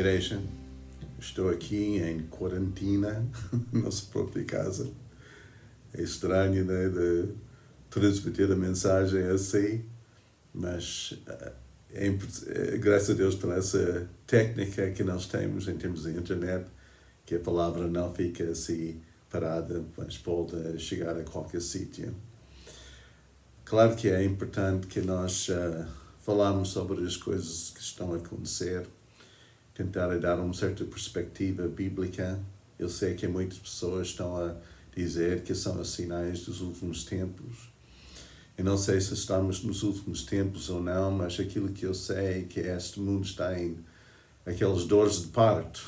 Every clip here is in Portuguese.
igreja. Estou aqui em quarentena, na nossa própria casa. É estranho, né, de transmitir a mensagem assim, mas eh, é, é, graças a Deus por essa técnica que nós temos em termos de internet, que a palavra não fica assim parada, mas pode chegar a qualquer sítio. Claro que é importante que nós uh, falamos sobre as coisas que estão a acontecer, tentar dar uma certa perspectiva bíblica. Eu sei que muitas pessoas estão a dizer que são os sinais dos últimos tempos. Eu não sei se estamos nos últimos tempos ou não, mas aquilo que eu sei é que este mundo está em aquelas dores de parto,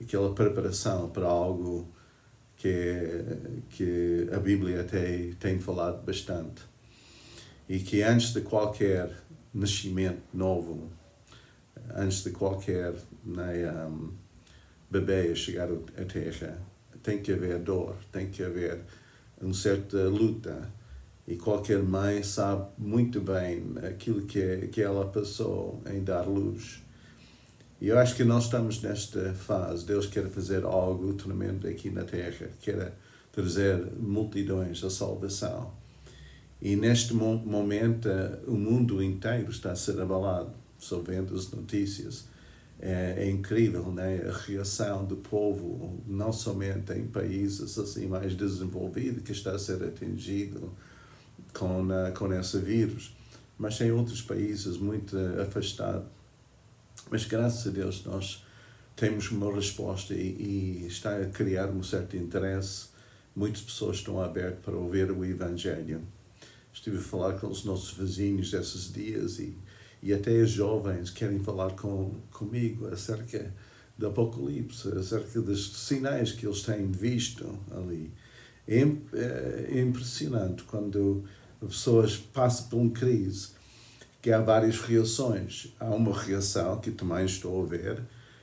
aquela preparação para algo que, que a Bíblia tem, tem falado bastante. E que antes de qualquer nascimento novo, antes de qualquer né, um, bebê chegar à Terra, tem que haver dor, tem que haver uma certa luta. E qualquer mãe sabe muito bem aquilo que, que ela passou em dar luz. E eu acho que nós estamos nesta fase. Deus quer fazer algo tremendo aqui na Terra, quer trazer multidões à salvação. E neste momento, o mundo inteiro está a ser abalado. Estou vendo as notícias é, é, incrível né? a reação do povo, não somente em países assim mais desenvolvidos, que está a ser atingido com, uh, com esse vírus, mas em outros países muito afastados. Mas graças a Deus nós temos uma resposta e, e está a criar um certo interesse. Muitas pessoas estão abertas para ouvir o Evangelho. Estive a falar com os nossos vizinhos esses dias e e até os jovens querem falar com, comigo acerca do Apocalipse, acerca dos sinais que eles têm visto ali. É, é impressionante quando as pessoas passam por uma crise, que há várias reações. Há uma reação que também estou a ver,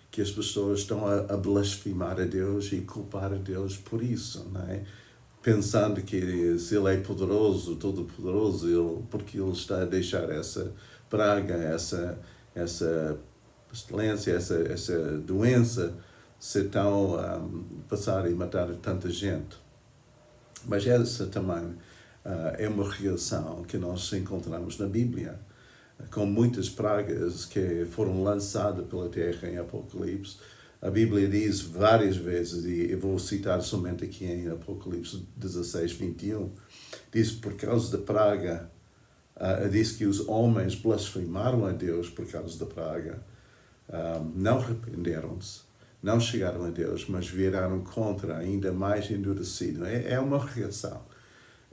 que as pessoas estão a, blasfemar a Deus e culpar a Deus por isso, não é? pensando que se Ele é poderoso, todo-poderoso, ele, porque Ele está a deixar essa praga, essa, essa pestilência, essa, essa doença ser tão um, passar e matar tanta gente. Mas essa também uh, é uma reação que nós encontramos na Bíblia, com muitas pragas que foram lançadas pela terra em Apocalipse. A Bíblia diz várias vezes, e eu vou citar somente aqui em Apocalipse 16, 21, diz: Por causa da praga uh, que os homens blasfemaram a Deus por causa da praga. Um, não arrependeram-se, não chegaram a Deus, mas viraram contra, ainda mais endurecido. É, é uma reação.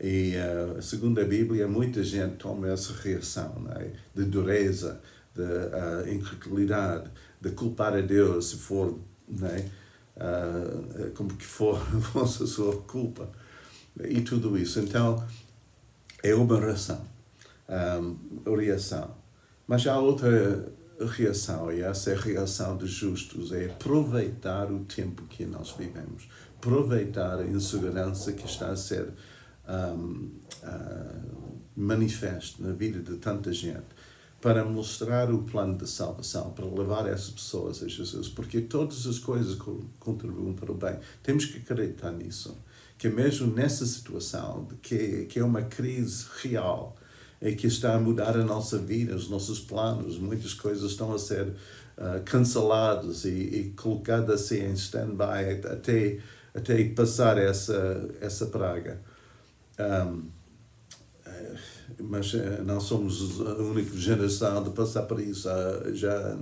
E, uh, segundo a Bíblia, muita gente toma essa reação é? de dureza, de uh, incredulidade, de culpar a Deus se for, é? uh, como que for, a sua culpa. E tudo isso. Então, é uma reação um, reação. Mas há outra reação, e essa é a reação dos justos, é aproveitar o tempo que nós vivemos, aproveitar a insegurança que está a ser um, uh, manifesto na vida de tanta gente, para mostrar o plano de salvação, para levar essas pessoas a Jesus, porque todas as coisas contribuem para o bem. Temos que acreditar nisso, que mesmo nessa situação, que, que é uma crise real, é que está a mudar a nossa vida, os nossos planos. Muitas coisas estão a ser uh, canceladas e, e colocadas assim em stand-by até, até passar essa, essa praga. Um, eh, mas eh, não somos a única geração de passar por isso. Já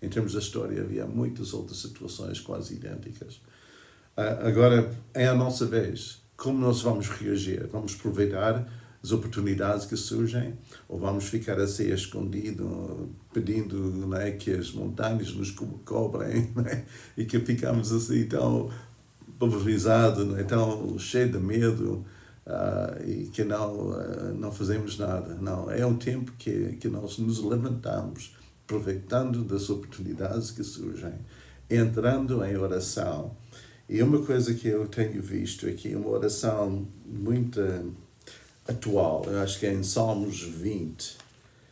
em termos da história havia muitas outras situações quase idênticas. Agora é a nossa vez. Como nós vamos reagir? Vamos aproveitar as oportunidades que surgem, ou vamos ficar assim escondido, pedindo né, que as montanhas nos cobrem, né, e que ficamos assim tão pulverizados, né, tão cheios de medo, uh, e que não, uh, não fazemos nada. Não, é um tempo que, que nós nos levantamos, aproveitando das oportunidades que surgem, entrando em oração. E uma coisa que eu tenho visto aqui, uma oração muito atual, eu acho que é em Salmos 20,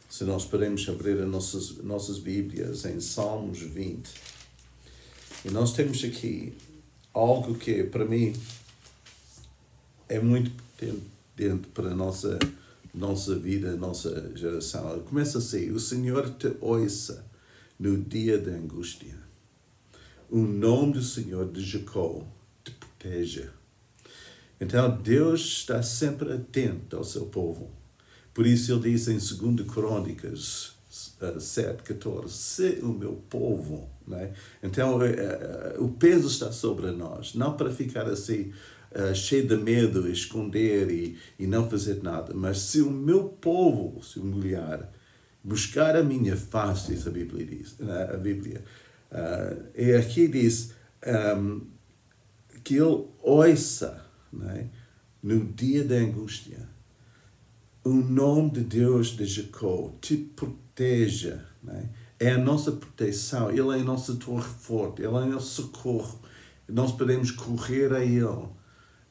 Se nós podemos abrir as nossas, nossas Bíblias em Salmos 20. E nós temos aqui algo que, para mim, é muito dentro para a nossa, nossa vida, nossa geração. Começa assim: O Senhor te ouça no dia da angústia. O nome do Senhor de Jacó te proteja. Então, Deus está sempre atento ao seu povo. Por isso, ele diz em 2 Crônicas 7, 14, se o meu povo. Né? Então, eh, eh, o peso está sobre nós, não para ficar assim uh, cheio de medo, esconder e, e não fazer nada. Mas se o meu povo se humilhar, buscar a minha face, diz a Bíblia, diz, a Bíblia. Uh, e aqui diz um, ehm, que ele ouça né, no dia da angústia. O nome de Deus de Jacó te proteja. Né? É a nossa proteção, Ele é a nossa torre forte, Ele é o nosso socorro. Nós podemos correr a Ele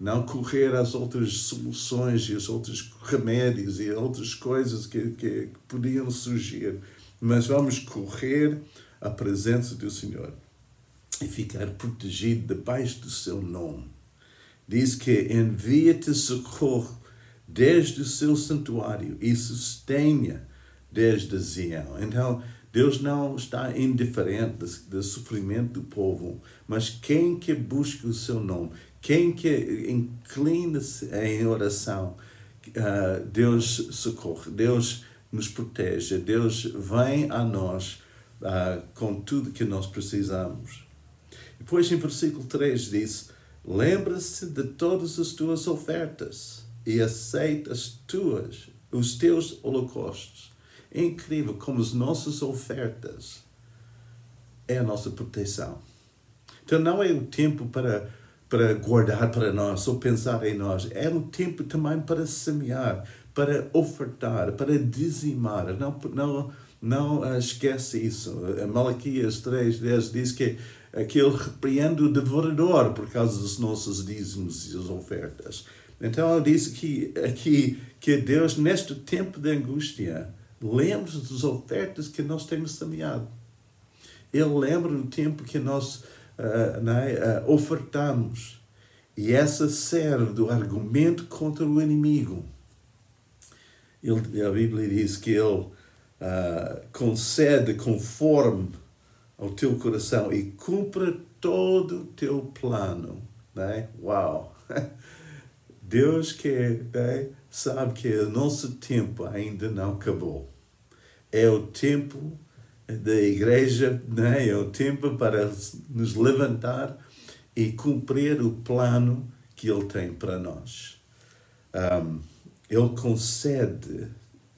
não correr às outras soluções e aos outros remédios e outras coisas que, que, que podiam surgir, mas vamos correr à presença do Senhor e ficar protegido debaixo do seu nome. Diz que envia-te socorro desde o seu santuário e sustenha desde Zion. Então, Deus não está indiferente do, sofrimento do povo, mas quem que busca o seu nome, quem que inclina-se em oração, uh, Deus socorre, Deus nos protege, Deus vem a nós uh, com tudo que nós precisamos. Depois, em versículo 3, diz: Lembra-se de todas as tuas ofertas e aceita as tuas, os teus holocaustos. É incrível como as nossas ofertas é a nossa proteção. Então, não é o tempo para para guardar para nós ou pensar em nós. É um tempo também para semear, para ofertar, para dizimar. Não, não, não uh, esquece isso. Malaquias 3.10 diz que, que ele repreende o devorador por causa dos nossos dízimos e as ofertas. Então ele diz que, aqui que Deus, neste tempo de angústia, lembra das ofertas que nós temos semeado. Ele lembra do tempo que nós uh, uh, ofertamos. E essa serve do argumento contra o inimigo. Ele, a Bíblia diz que ele uh, concede conforme ao teu coração e cumpra todo o teu plano. Né? Uau! Deus que né, sabe que o nosso tempo ainda não acabou. É o tempo da igreja né? é o tempo para nos levantar e cumprir o plano que Ele tem para nós. Um, ele concede,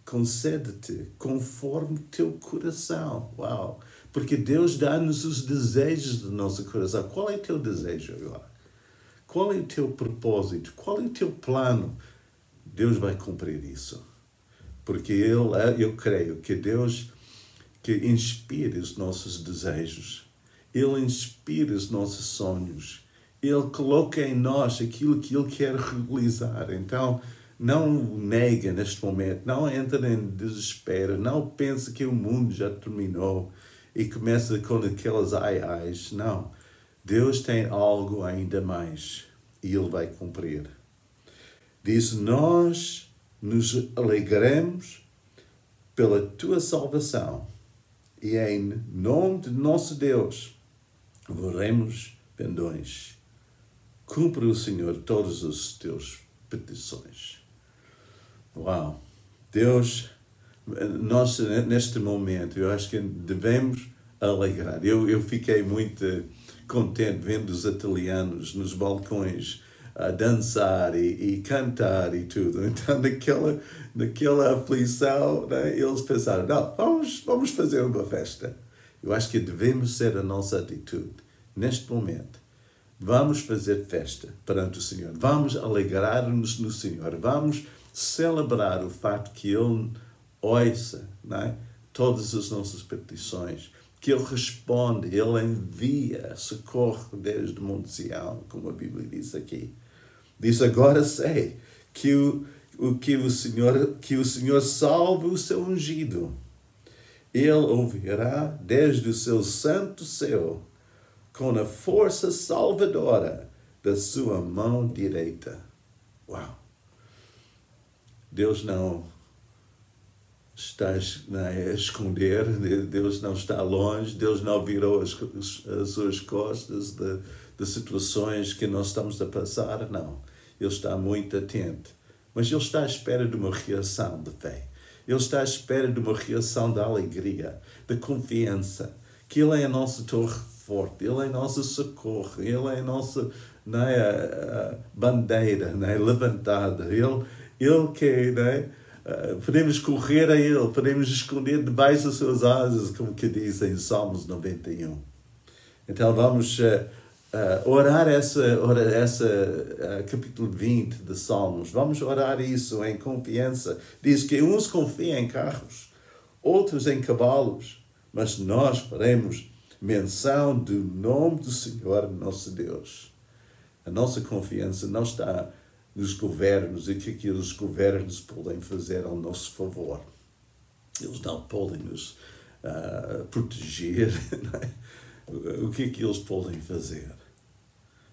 concede-te conforme teu coração. Uau! Porque Deus dá-nos os desejos do nosso coração. Qual é o teu desejo agora? Qual é o teu propósito? Qual é o teu plano? Deus vai cumprir isso. Porque ele, eu creio que Deus que inspira os nossos desejos. Ele inspira os nossos sonhos. Ele coloca em nós aquilo que Ele quer realizar. Então, não nega neste momento, não entra em desespero, não pensa que o mundo já terminou e começa com aquelas ai-ais. Não. Deus tem algo ainda mais e Ele vai cumprir. Diz: Nós nos alegremos pela tua salvação e em nome de nosso Deus veremos pendões. Cumpre o Senhor todas as teus petições. Uau! Deus, nós neste momento, eu acho que devemos alegrar. Eu, eu fiquei muito contente vendo os italianos nos balcões a dançar e, e, cantar e tudo. Então, naquela, naquela aflição, né, eles pensaram: não, vamos, vamos fazer uma festa. Eu acho que devemos ser a nossa atitude neste momento. Vamos fazer festa perante o Senhor. Vamos alegrar-nos no Senhor. Vamos celebrar o fato que Ele ouça né, todas as nossas petições que Ele responde, Ele envia socorro desde o Monte Sião, como a Bíblia diz aqui. Diz: Agora sei que o, o que o Senhor, que o Senhor salve o seu ungido. Ele ouvirá desde o seu santo céu, com a força salvadora da sua mão direita. Uau! Deus não está a esconder, Deus não está longe, Deus não virou as, as suas costas de, de situações que nós estamos a passar, não. Ele está muito atento. Mas Ele está à espera de uma reação de fé. Ele está à espera de uma reação de alegria, de confiança, que Ele é a nossa torre forte, Ele é a nossa socorro, Ele é a nossa não é, a, bandeira não é, levantada. Ele, ele que não é, uh, podemos correr a Ele, podemos esconder debaixo das suas asas, como que diz em Salmos 91. Então vamos uh, uh, orar essa, orar essa capítulo 20 de Salmos. Vamos orar isso em confiança. Diz que uns confiam em carros, outros em cavalos, mas nós faremos menção do nome do Senhor nosso Deus. A nossa confiança não está nos governos e que, que os governos podem fazer ao nosso favor. Eles não podem nos uh, proteger. É? O que é que eles podem fazer?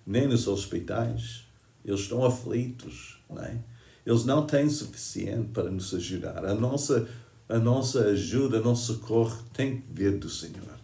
Nem nos hospitais. Eles estão aflitos. Não é? Eles não têm suficiente para nos ajudar. A nossa, a nossa ajuda, o nosso socorro tem que vir do Senhor.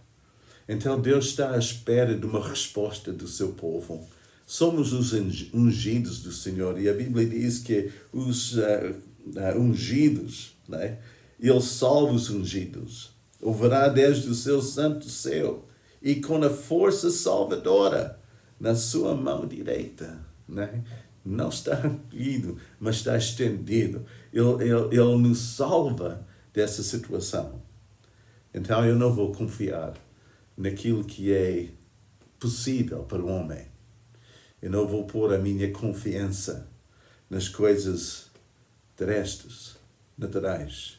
Então Deus está à espera de uma resposta do seu povo somos os ungidos do Senhor. E a Bíblia diz que os uh, uh, ungidos, né? Ele salva os ungidos. Ouvirá desde o seu santo céu e com a força salvadora na sua mão direita. Né? Não está ido, mas está estendido. Ele, ele, ele nos salva dessa situação. Então eu não vou confiar naquilo que é possível para o homem eu não vou pôr a minha confiança nas coisas terrestres, naturais,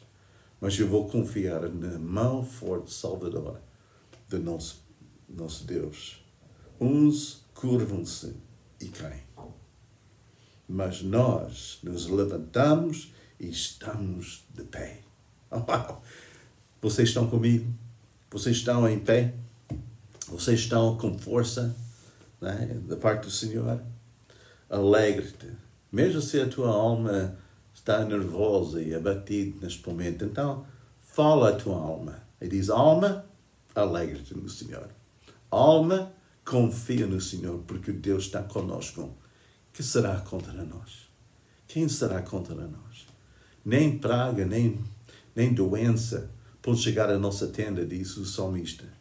mas eu vou confiar na mão forte salvadora do nosso, nosso Deus. Uns curvam-se e caem, mas nós nos levantamos e estamos de pé. Vocês estão comigo? Vocês estão em pé? Vocês estão com força? Né, da parte do Senhor. Alegre-te, mesmo se a tua alma está nervosa e abatida neste momento. Então, fala a tua alma e diz: Alma, alegre-te no Senhor. Alma, confia no Senhor, porque Deus está conosco. Que será contra nós? Quem será contra nós? Nem praga, nem, nem doença pode chegar à nossa tenda, diz o salmista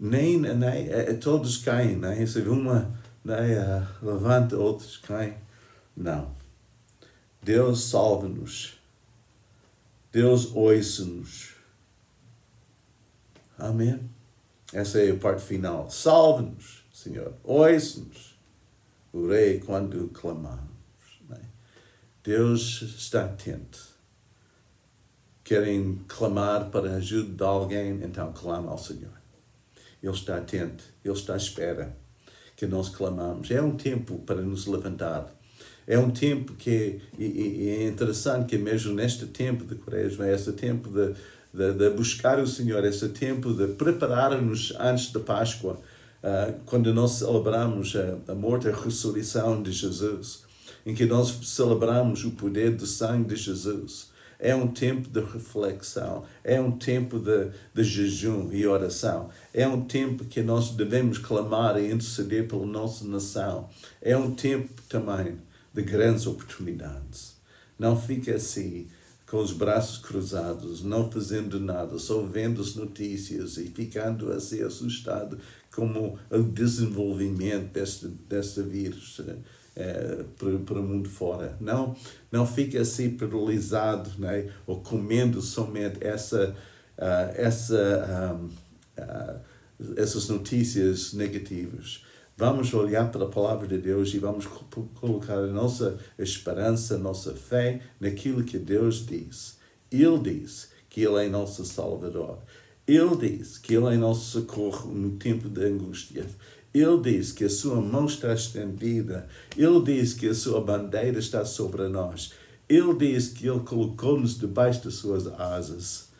nem, nem é, todos caem, né? Se uma né, levanta, outros caem. Não. Deus salva-nos. Deus ouça-nos. Amém? Essa é a parte final. Salve-nos, Senhor. Ouça-nos. O rei quando clamamos. Né? Deus está atento. Querem clamar para a ajuda de alguém, então clama ao Senhor. Ele está atento, Ele está à espera que nós clamamos. É um tempo para nos levantar. É um tempo que é interessante que mesmo neste tempo de quaresma, esse tempo de, de, de buscar o Senhor, esse tempo de preparar-nos antes da Páscoa, uh, quando nós celebramos a, a morte e a ressurreição de Jesus, em que nós celebramos o poder do sangue de Jesus é um tempo de reflexão, é um tempo de, de jejum e oração, é um tempo que nós devemos clamar e interceder pela nossa nação, é um tempo também de grandes oportunidades. Não fique assim, com os braços cruzados, não fazendo nada, só vendo as notícias e ficando assim assustado como o desenvolvimento deste, deste vírus é, para, para o mundo fora. Não, não fique assim paralisado né? ou comendo somente essa, uh, essa, um, uh, essas notícias negativas. Vamos olhar para a palavra de Deus e vamos colocar a nossa esperança, a nossa fé naquilo que Deus diz. Ele diz que Ele é nosso Salvador. Ele diz que Ele é nosso socorro no tempo de angústia. Ele diz que a sua mão está estendida. Ele diz que a sua bandeira está sobre nós. Ele diz que Ele colocou-nos debaixo das suas asas.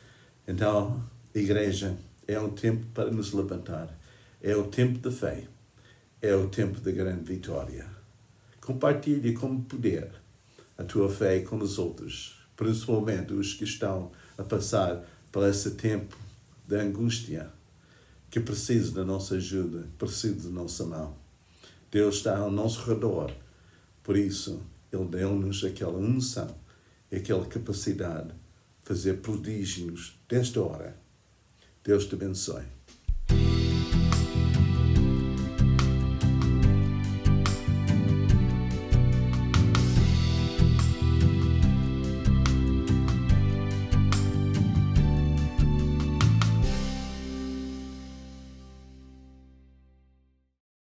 Então, igreja, é um tempo para nos levantar. É o tempo da fé. É o tempo da grande vitória. Compartilhe como puder a tua fé com os outros, principalmente os que estão a passar por esse tempo de angústia, que precisam da nossa ajuda, precisam da nossa mão. Deus está ao nosso redor, por isso Ele deu-nos aquela unção aquela capacidade de fazer prodígios desta hora. Deus te abençoe.